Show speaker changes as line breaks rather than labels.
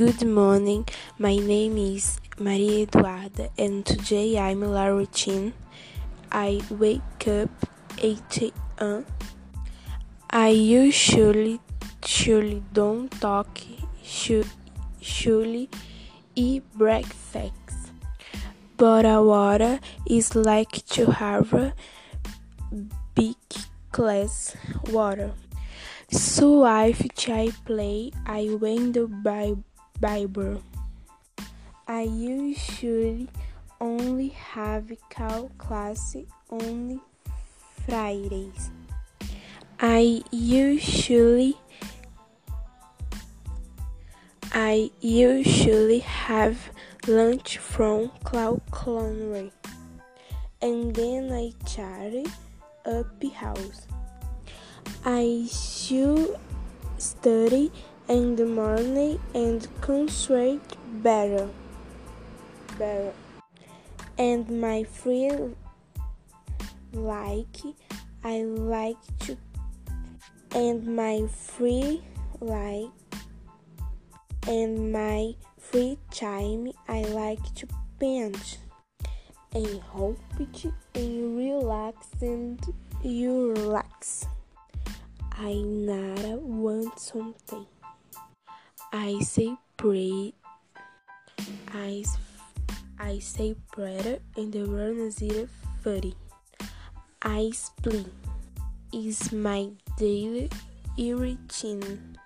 Good morning. My name is Maria Eduarda, and today I'm la routine. I wake up 8 a.m. I usually usually don't talk, usually eat breakfast, but a water is like to have a big glass water. So if I play, I win the Bible. I usually only have cow class on Fridays. I usually I usually have lunch from Cloud Clonery and then I chat up house. I should study in the morning and concentrate better. better. And my free like I like to and my free like and my free time I like to paint and hope it and relax and you relax. I nada want something. I say pray. I, I say prayer and the world is funny. I split is my daily routine.